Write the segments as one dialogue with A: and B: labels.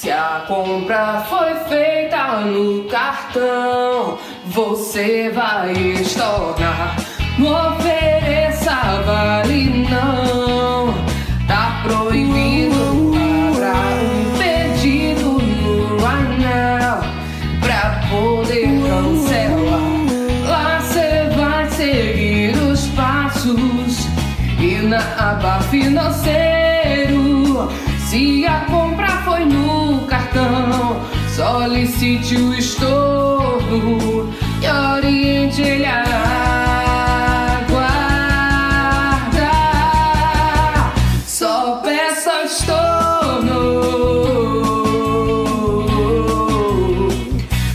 A: Se a compra foi feita no cartão, você vai estornar. Não ofereça vale não, tá proibido pagar um pedido no anel pra poder cancelar. Lá cê vai seguir os passos e na aba financeiro. Se a compra foi no cartão, solicite o estorno e oriente ele a. Só peça estorno.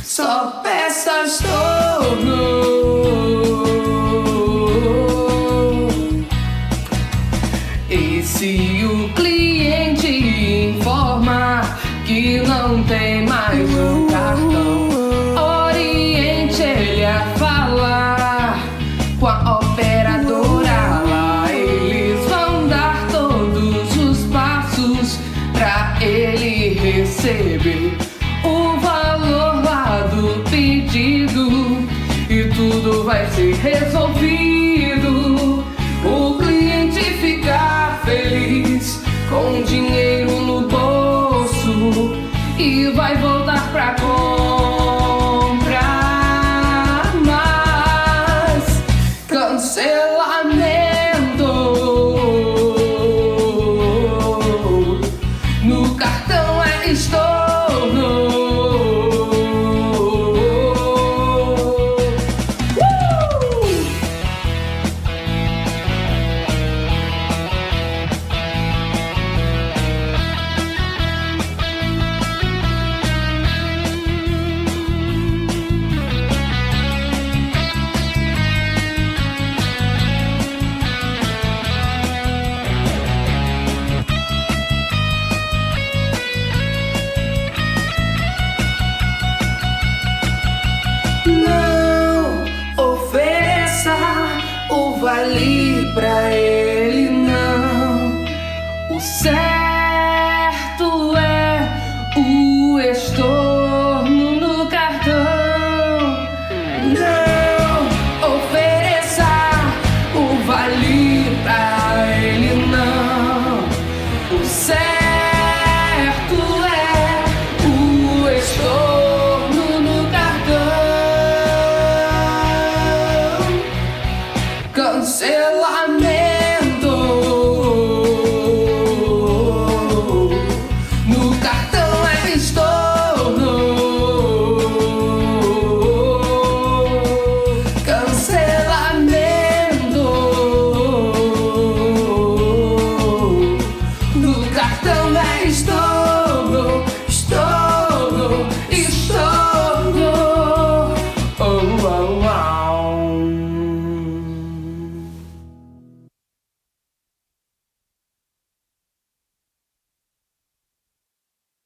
A: Só peça estorno. E se o receber o valor lá do pedido e tudo vai ser resolvido. O cliente ficar feliz com dinheiro no bolso e vai voltar fale pra ele não. O certo é o estorno no cartão. Não ofereça o vale pra ele não. O certo